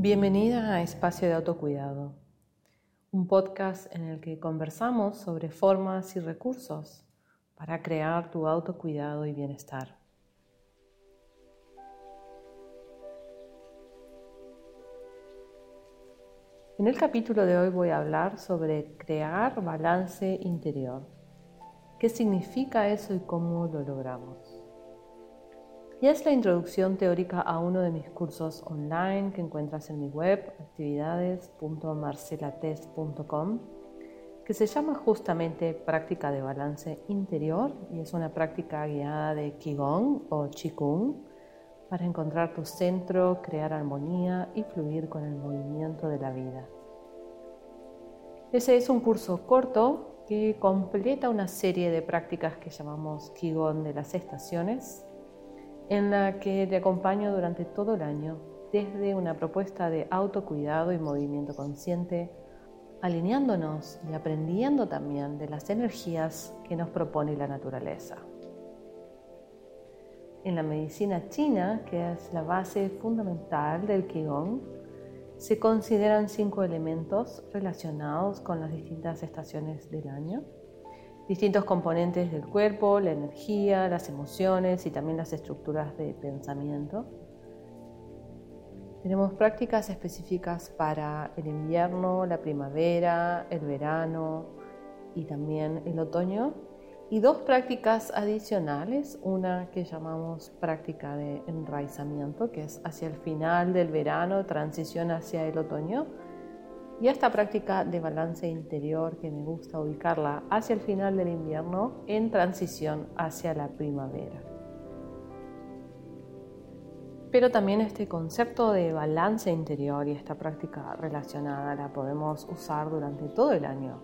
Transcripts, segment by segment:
Bienvenida a Espacio de Autocuidado, un podcast en el que conversamos sobre formas y recursos para crear tu autocuidado y bienestar. En el capítulo de hoy voy a hablar sobre crear balance interior. ¿Qué significa eso y cómo lo logramos? Y es la introducción teórica a uno de mis cursos online que encuentras en mi web, actividades.marcelates.com, que se llama justamente Práctica de Balance Interior y es una práctica guiada de Qigong o Qigong para encontrar tu centro, crear armonía y fluir con el movimiento de la vida. Ese es un curso corto que completa una serie de prácticas que llamamos Qigong de las estaciones en la que te acompaño durante todo el año desde una propuesta de autocuidado y movimiento consciente, alineándonos y aprendiendo también de las energías que nos propone la naturaleza. En la medicina china, que es la base fundamental del Qigong, se consideran cinco elementos relacionados con las distintas estaciones del año distintos componentes del cuerpo, la energía, las emociones y también las estructuras de pensamiento. Tenemos prácticas específicas para el invierno, la primavera, el verano y también el otoño. Y dos prácticas adicionales, una que llamamos práctica de enraizamiento, que es hacia el final del verano, transición hacia el otoño, y esta práctica de balance interior que me gusta ubicarla hacia el final del invierno en transición hacia la primavera. Pero también este concepto de balance interior y esta práctica relacionada la podemos usar durante todo el año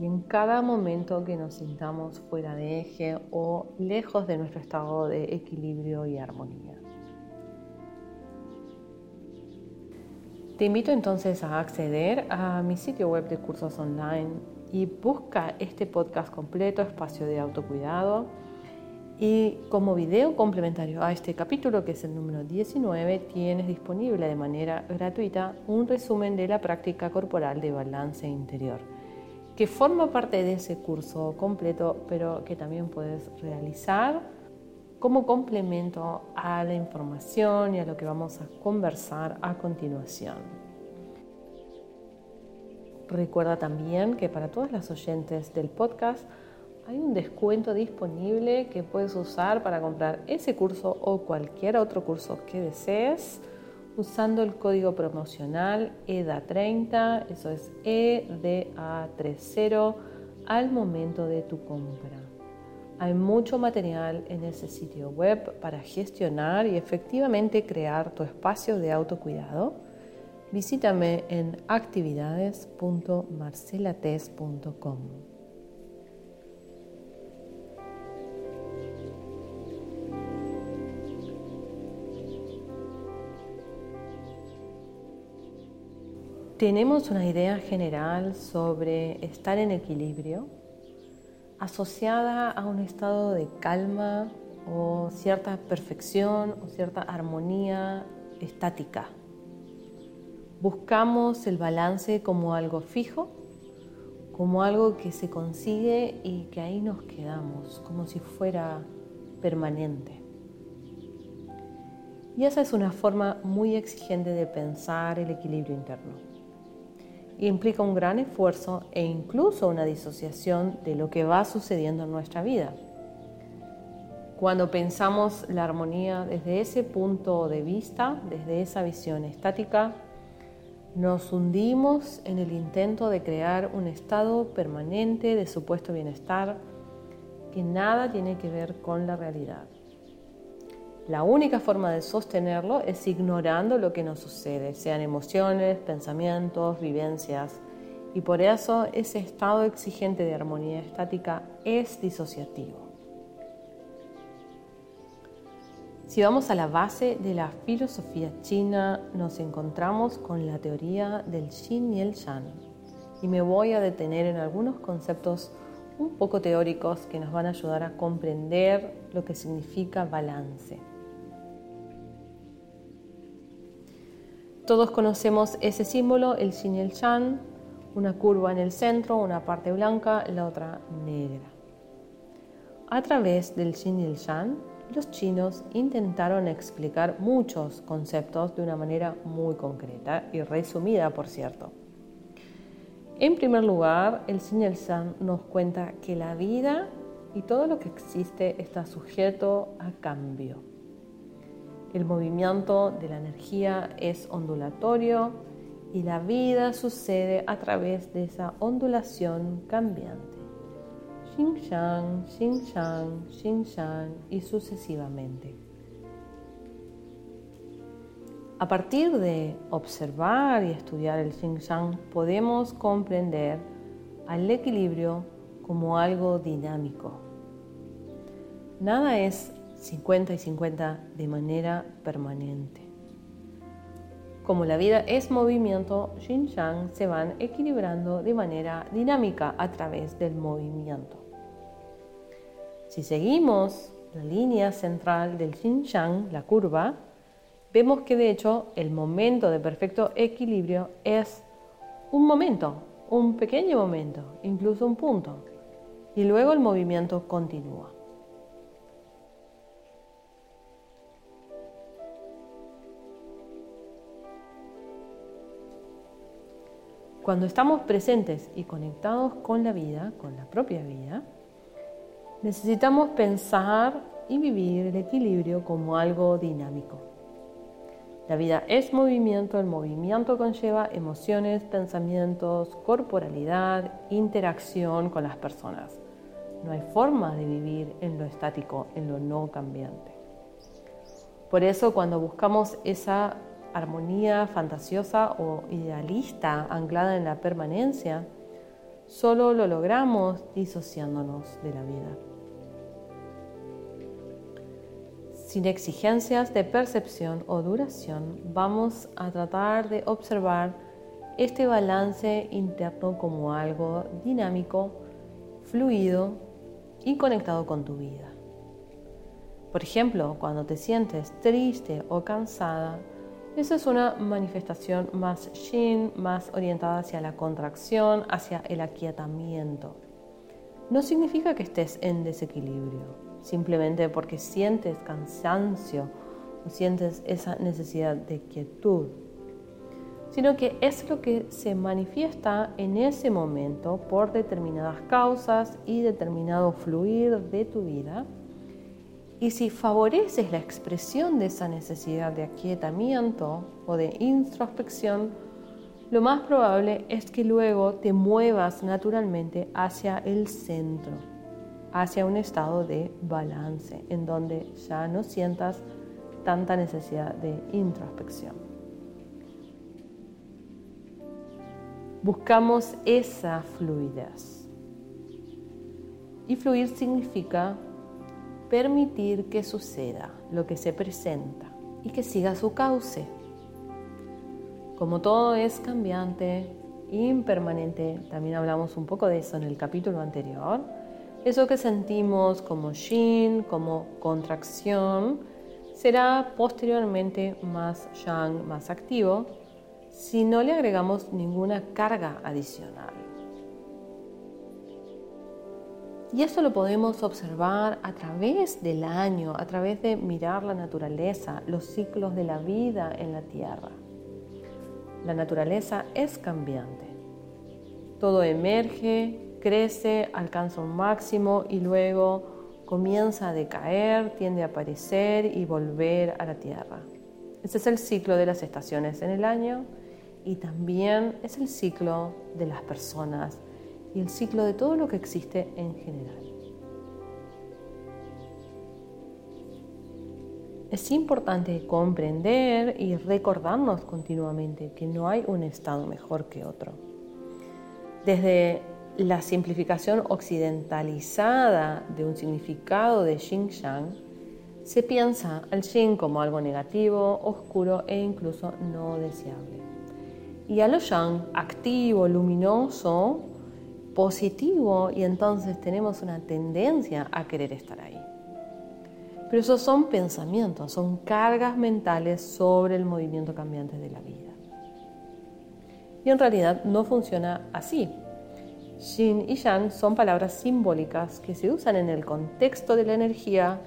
y en cada momento que nos sintamos fuera de eje o lejos de nuestro estado de equilibrio y armonía. Te invito entonces a acceder a mi sitio web de cursos online y busca este podcast completo, espacio de autocuidado. Y como video complementario a este capítulo, que es el número 19, tienes disponible de manera gratuita un resumen de la práctica corporal de balance interior, que forma parte de ese curso completo, pero que también puedes realizar como complemento a la información y a lo que vamos a conversar a continuación. Recuerda también que para todas las oyentes del podcast hay un descuento disponible que puedes usar para comprar ese curso o cualquier otro curso que desees usando el código promocional EDA30, eso es EDA30 al momento de tu compra. Hay mucho material en ese sitio web para gestionar y efectivamente crear tu espacio de autocuidado. Visítame en actividades.marcelates.com. Tenemos una idea general sobre estar en equilibrio asociada a un estado de calma o cierta perfección o cierta armonía estática. Buscamos el balance como algo fijo, como algo que se consigue y que ahí nos quedamos, como si fuera permanente. Y esa es una forma muy exigente de pensar el equilibrio interno implica un gran esfuerzo e incluso una disociación de lo que va sucediendo en nuestra vida. Cuando pensamos la armonía desde ese punto de vista, desde esa visión estática, nos hundimos en el intento de crear un estado permanente de supuesto bienestar que nada tiene que ver con la realidad. La única forma de sostenerlo es ignorando lo que nos sucede, sean emociones, pensamientos, vivencias. Y por eso ese estado exigente de armonía estática es disociativo. Si vamos a la base de la filosofía china, nos encontramos con la teoría del yin y el yang. Y me voy a detener en algunos conceptos un poco teóricos que nos van a ayudar a comprender lo que significa balance. Todos conocemos ese símbolo, el yin y el yang, una curva en el centro, una parte blanca, la otra negra. A través del yin y el yang, los chinos intentaron explicar muchos conceptos de una manera muy concreta y resumida, por cierto. En primer lugar, el yin y el yang nos cuenta que la vida y todo lo que existe está sujeto a cambio. El movimiento de la energía es ondulatorio y la vida sucede a través de esa ondulación cambiante. Xing Shang, Xing Shang, Xing Shang y sucesivamente. A partir de observar y estudiar el Xing Shang podemos comprender al equilibrio como algo dinámico. Nada es 50 y 50 de manera permanente. Como la vida es movimiento, Yin se van equilibrando de manera dinámica a través del movimiento. Si seguimos la línea central del Yin la curva, vemos que de hecho el momento de perfecto equilibrio es un momento, un pequeño momento, incluso un punto, y luego el movimiento continúa. Cuando estamos presentes y conectados con la vida, con la propia vida, necesitamos pensar y vivir el equilibrio como algo dinámico. La vida es movimiento, el movimiento conlleva emociones, pensamientos, corporalidad, interacción con las personas. No hay forma de vivir en lo estático, en lo no cambiante. Por eso cuando buscamos esa armonía fantasiosa o idealista anclada en la permanencia, solo lo logramos disociándonos de la vida. Sin exigencias de percepción o duración, vamos a tratar de observar este balance interno como algo dinámico, fluido y conectado con tu vida. Por ejemplo, cuando te sientes triste o cansada, esa es una manifestación más yin, más orientada hacia la contracción, hacia el aquietamiento. No significa que estés en desequilibrio, simplemente porque sientes cansancio o sientes esa necesidad de quietud, sino que es lo que se manifiesta en ese momento por determinadas causas y determinado fluir de tu vida y si favoreces la expresión de esa necesidad de aquietamiento o de introspección, lo más probable es que luego te muevas naturalmente hacia el centro, hacia un estado de balance, en donde ya no sientas tanta necesidad de introspección. Buscamos esa fluidez. Y fluir significa permitir que suceda lo que se presenta y que siga su cauce. Como todo es cambiante, impermanente, también hablamos un poco de eso en el capítulo anterior, eso que sentimos como yin, como contracción, será posteriormente más yang, más activo, si no le agregamos ninguna carga adicional. Y eso lo podemos observar a través del año, a través de mirar la naturaleza, los ciclos de la vida en la Tierra. La naturaleza es cambiante. Todo emerge, crece, alcanza un máximo y luego comienza a decaer, tiende a aparecer y volver a la Tierra. Ese es el ciclo de las estaciones en el año y también es el ciclo de las personas y el ciclo de todo lo que existe en general. Es importante comprender y recordarnos continuamente que no hay un estado mejor que otro. Desde la simplificación occidentalizada de un significado de Xing-Yang, se piensa al Xing como algo negativo, oscuro e incluso no deseable. Y a lo Yang, activo, luminoso, positivo y entonces tenemos una tendencia a querer estar ahí. Pero esos son pensamientos, son cargas mentales sobre el movimiento cambiante de la vida. Y en realidad no funciona así. Yin y Yang son palabras simbólicas que se usan en el contexto de la energía,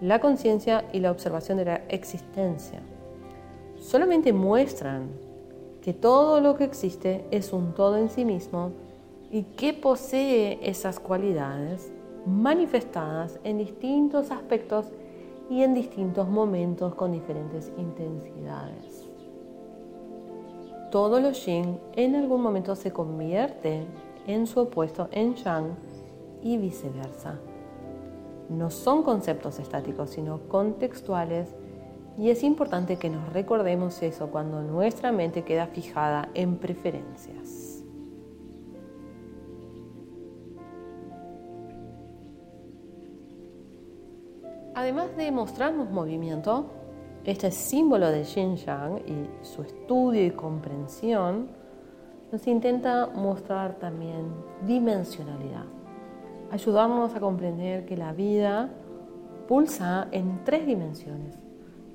la conciencia y la observación de la existencia. Solamente muestran que todo lo que existe es un todo en sí mismo y que posee esas cualidades manifestadas en distintos aspectos y en distintos momentos con diferentes intensidades. Todo lo yin en algún momento se convierte en su opuesto en yang y viceversa. No son conceptos estáticos, sino contextuales y es importante que nos recordemos eso cuando nuestra mente queda fijada en preferencias. Además de mostrarnos movimiento, este símbolo de Yin Yang y su estudio y comprensión nos intenta mostrar también dimensionalidad, ayudarnos a comprender que la vida pulsa en tres dimensiones,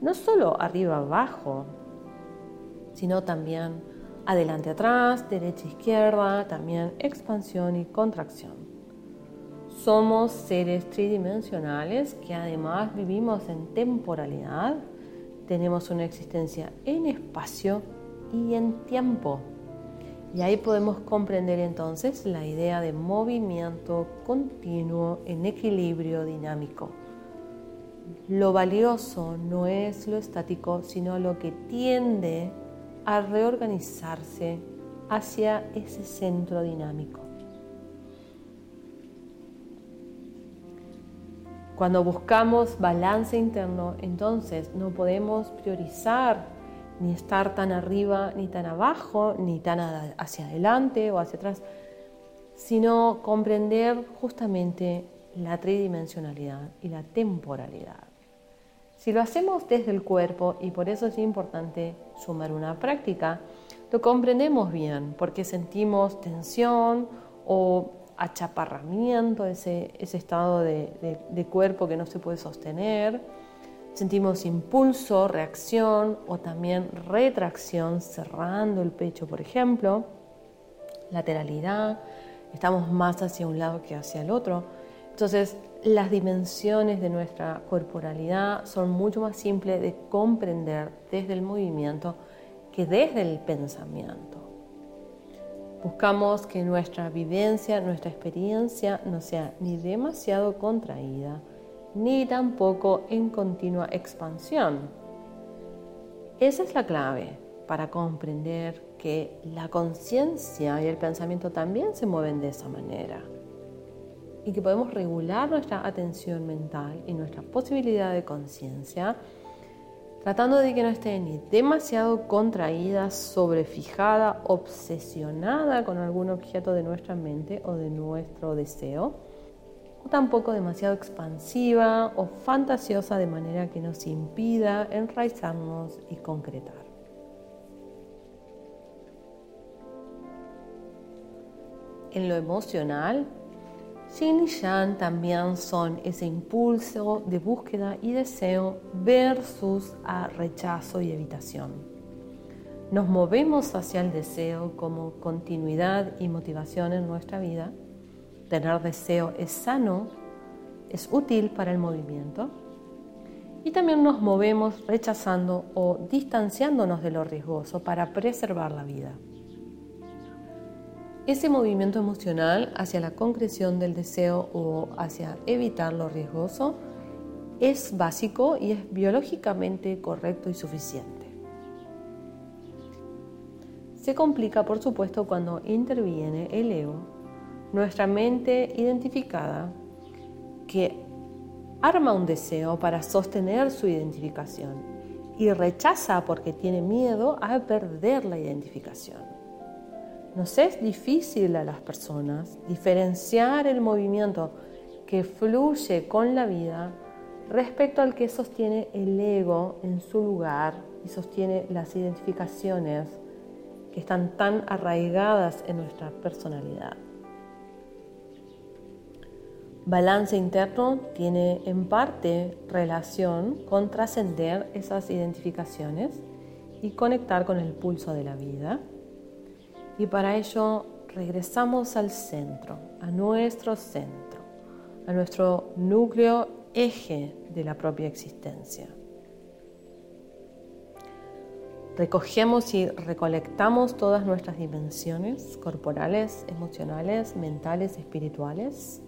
no solo arriba abajo, sino también adelante atrás, derecha izquierda, también expansión y contracción. Somos seres tridimensionales que además vivimos en temporalidad, tenemos una existencia en espacio y en tiempo. Y ahí podemos comprender entonces la idea de movimiento continuo en equilibrio dinámico. Lo valioso no es lo estático, sino lo que tiende a reorganizarse hacia ese centro dinámico. Cuando buscamos balance interno, entonces no podemos priorizar ni estar tan arriba ni tan abajo, ni tan hacia adelante o hacia atrás, sino comprender justamente la tridimensionalidad y la temporalidad. Si lo hacemos desde el cuerpo, y por eso es importante sumar una práctica, lo comprendemos bien, porque sentimos tensión o achaparramiento, ese, ese estado de, cuerpo que no se puede sostener. Sentimos impulso, reacción o también retracción, cerrando el pecho, por ejemplo. Lateralidad, estamos más hacia un lado que hacia el otro. Entonces, las dimensiones de nuestra corporalidad son mucho más simples de comprender desde el movimiento que desde el pensamiento. Buscamos que nuestra vivencia, nuestra experiencia no sea ni demasiado contraída, ni tampoco en continua expansión. Esa es la clave para comprender que la conciencia y el pensamiento también se mueven de esa manera y que podemos regular nuestra atención mental y nuestra posibilidad de conciencia tratando de que no esté ni demasiado contraída, sobrefijada, obsesionada con algún objeto de nuestra mente o de nuestro deseo, o tampoco demasiado expansiva o fantasiosa de manera que nos impida enraizarnos y concretar. En lo emocional, Yin y Yang también son ese impulso de búsqueda y deseo versus a rechazo y evitación. Nos movemos hacia el deseo como continuidad y motivación en nuestra vida. Tener deseo es sano, es útil para el movimiento. Y también nos movemos rechazando o distanciándonos de lo riesgoso para preservar la vida. Ese movimiento emocional hacia la concreción del deseo o hacia evitar lo riesgoso es básico y es biológicamente correcto y suficiente. Se complica, por supuesto, cuando interviene el ego, nuestra mente identificada, que arma un deseo para sostener su identificación y rechaza porque tiene miedo a perder la identificación. Nos es difícil a las personas diferenciar el movimiento que fluye con la vida respecto al que sostiene el ego en su lugar y sostiene las identificaciones que están tan arraigadas en nuestra personalidad. Balance interno tiene en parte relación con trascender esas identificaciones y conectar con el pulso de la vida Y para ello regresamos al centro, a nuestro centro, a nuestro núcleo eje de la propia existencia. Recogemos y recolectamos todas nuestras dimensiones corporales, emocionales, mentales, espirituales.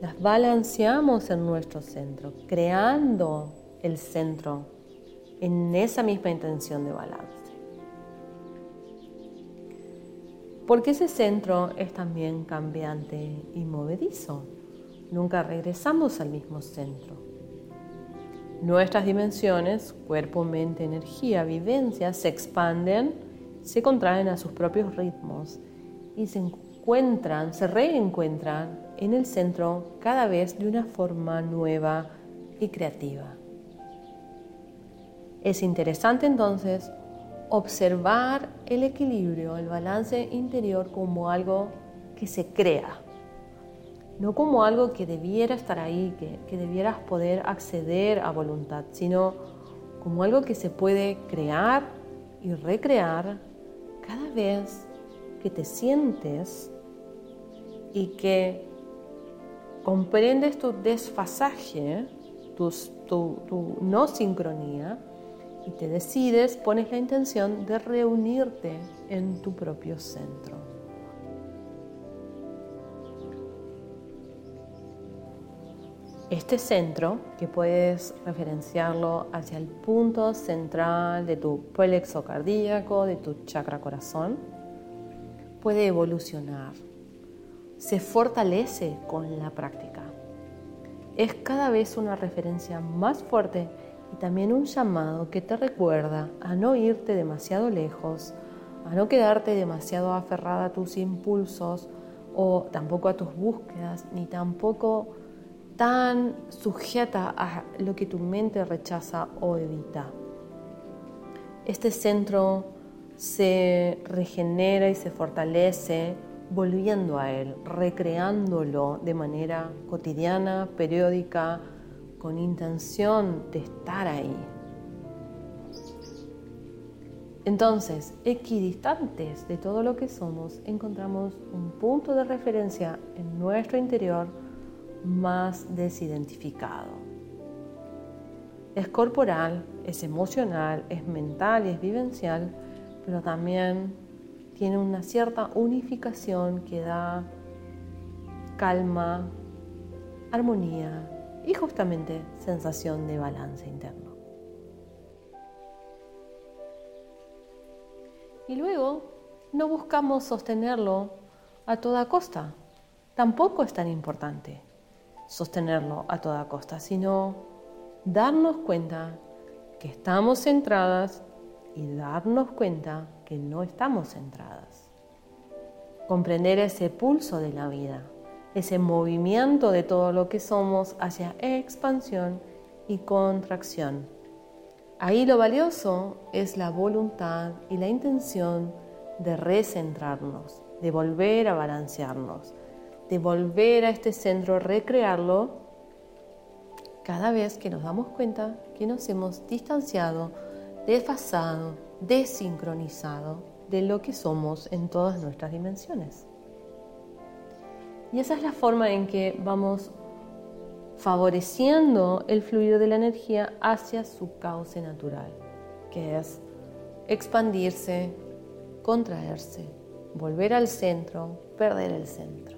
Las balanceamos en nuestro centro, creando el centro en esa misma intención de balance. Porque ese centro es también cambiante y movedizo. Nunca regresamos al mismo centro. Nuestras dimensiones, cuerpo, mente, energía, vivencia, se expanden, se contraen a sus propios ritmos y se encuentran, se reencuentran en el centro cada vez de una forma nueva y creativa. Es interesante entonces observar el equilibrio, el balance interior como algo que se crea, no como algo que debiera estar ahí, que, que debieras poder acceder a voluntad, sino como algo que se puede crear y recrear cada vez que te sientes y que comprendes tu desfasaje, tu, tu no sincronía, y te decides, pones la intención de reunirte en tu propio centro. Este centro, que puedes referenciarlo hacia el punto central de tu plexo cardíaco, de tu chakra corazón, puede evolucionar, se fortalece con la práctica. Es cada vez una referencia más fuerte y también un llamado que te recuerda a no irte demasiado lejos, a no quedarte demasiado aferrada a tus impulsos o tampoco a tus búsquedas, ni tampoco tan sujeta a lo que tu mente rechaza o evita. Este centro se regenera y se fortalece volviendo a él, recreándolo de manera cotidiana, periódica, con intención de estar ahí. Entonces, equidistantes de todo lo que somos, encontramos un punto de referencia en nuestro interior más desidentificado. Es corporal, es emocional, es mental y es vivencial, pero también tiene una cierta unificación que da calma, armonía y justamente sensación de balance interno. Y luego no buscamos sostenerlo a toda costa. Tampoco es tan importante sostenerlo a toda costa, sino darnos cuenta que estamos centradas y darnos cuenta que no estamos centradas. Comprender ese pulso de la vida ese movimiento de todo lo que somos hacia expansión y contracción. Ahí lo valioso es la voluntad y la intención de recentrarnos, de volver a balancearnos, de volver a este centro, recrearlo cada vez que nos damos cuenta que nos hemos distanciado, desfasado, desincronizado de lo que somos en todas nuestras dimensiones. Y esa es la forma en que vamos favoreciendo el fluido de la energía hacia su cauce natural, que es expandirse, contraerse, volver al centro, perder el centro.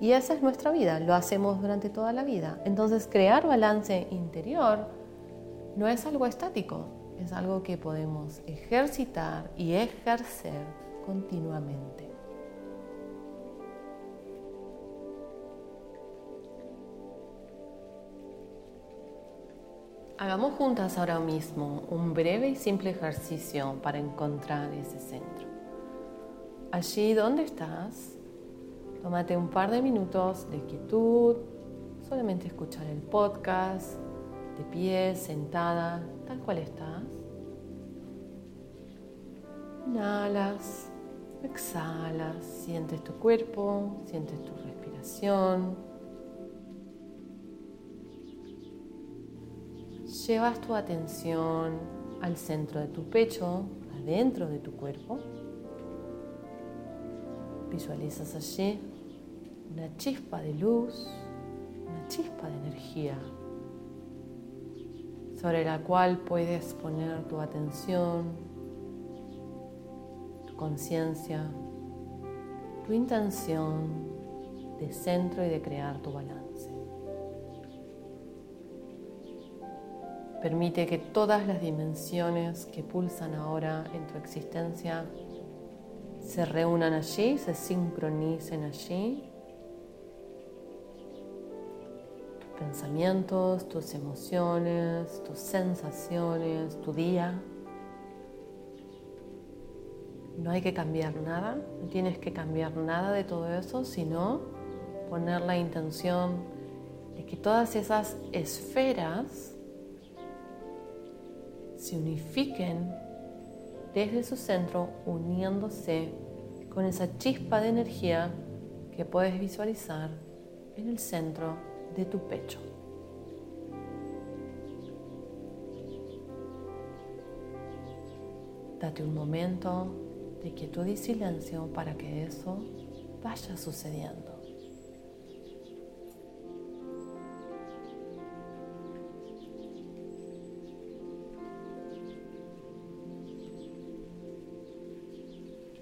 Y esa es nuestra vida, lo hacemos durante toda la vida. Entonces crear balance interior no es algo estático, es algo que podemos ejercitar y ejercer continuamente. Hagamos juntas ahora mismo un breve y simple ejercicio para encontrar ese centro. Allí donde estás, tómate un par de minutos de quietud, solamente escuchar el podcast, de pie, sentada, tal cual estás. Inhalas, exhalas, sientes tu cuerpo, sientes tu respiración. Llevas tu atención al centro de tu pecho, adentro de tu cuerpo. Visualizas allí una chispa de luz, una chispa de energía sobre la cual puedes poner tu atención, tu conciencia, tu intención de centro y de crear tu balance. Permite que todas las dimensiones que pulsan ahora en tu existencia se reúnan allí, se sincronicen allí pensamientos, tus emociones, tus sensaciones, tu día. No hay que cambiar nada, no tienes que cambiar nada de todo eso, sino poner la intención de que todas esas esferas se unifiquen desde su centro, uniéndose con esa chispa de energía que puedes visualizar en el centro de tu pecho. Date un momento de quietud y silencio para que eso vaya sucediendo.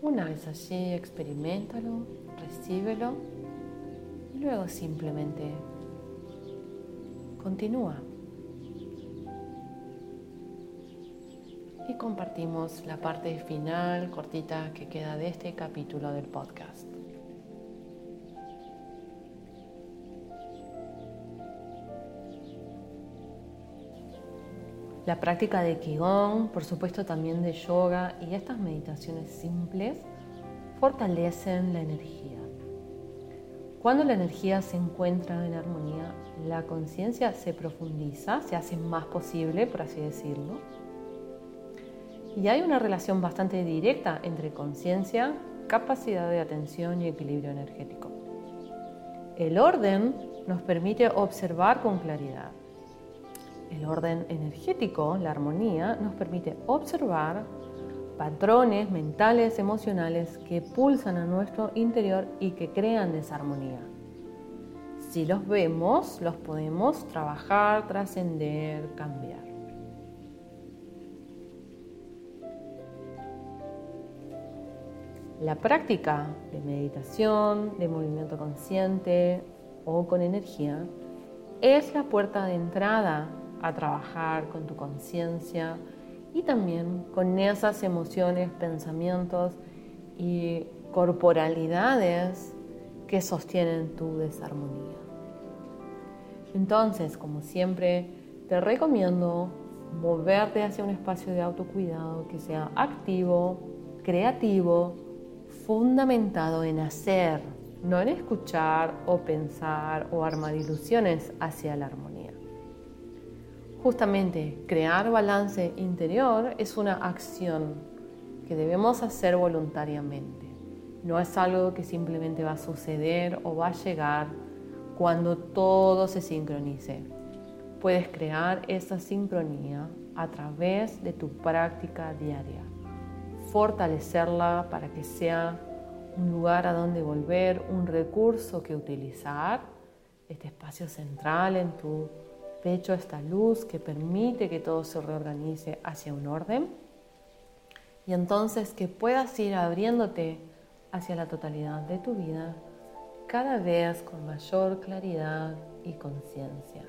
Una vez allí, experimentalo, recíbelo y luego simplemente Continúa. Y compartimos la parte final cortita que queda de este capítulo del podcast. La práctica de Qigong, por supuesto también de yoga y estas meditaciones simples fortalecen la energía. Cuando la energía se encuentra en armonía, la conciencia se profundiza, se hace más posible, por así decirlo. Y hay una relación bastante directa entre conciencia, capacidad de atención y equilibrio energético. El orden nos permite observar con claridad. El orden energético, la armonía, nos permite observar patrones mentales, emocionales que pulsan a nuestro interior y que crean desarmonía. Si los vemos, los podemos trabajar, trascender, cambiar. La práctica de meditación, de movimiento consciente o con energía es la puerta de entrada a trabajar con tu conciencia y también con esas emociones, pensamientos y corporalidades que sostienen tu desarmonía. Entonces, como siempre, te recomiendo moverte hacia un espacio de autocuidado que sea activo, creativo, fundamentado en hacer, no en escuchar o pensar o armar ilusiones hacia la armonía. Justamente, crear balance interior es una acción que debemos hacer voluntariamente. No es algo que simplemente va a suceder o va a llegar cuando todo se sincronice. Puedes crear esa sincronía a través de tu práctica diaria. Fortalecerla para que sea un lugar a donde volver, un recurso que utilizar, este espacio central en tu pecho, esta luz que permite que todo se reorganice hacia un orden. Y entonces que puedas ir abriéndote hacia la totalidad de tu vida cada vez con mayor claridad y conciencia.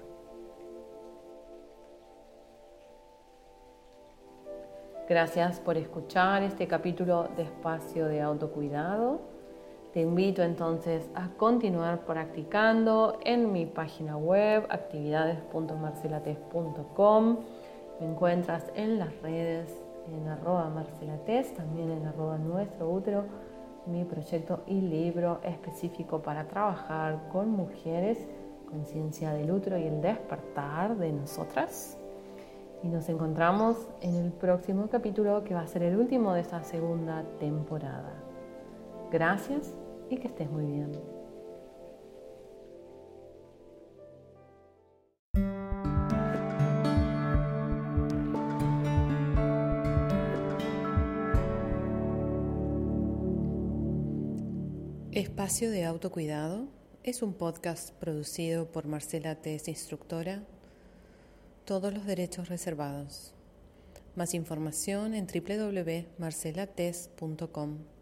Gracias por escuchar este capítulo de espacio de autocuidado. Te invito entonces a continuar practicando en mi página web actividades.marcelates.com. Me encuentras en las redes en arroba marcelates, también en arroba nuestro útero mi proyecto y libro específico para trabajar con mujeres, conciencia del útero y el despertar de nosotras. Y nos encontramos en el próximo capítulo que va a ser el último de esta segunda temporada. Gracias y que estés muy bien. Espacio de Autocuidado es un podcast producido por Marcela Tess, instructora. Todos los derechos reservados. Más información en www.marcelates.com.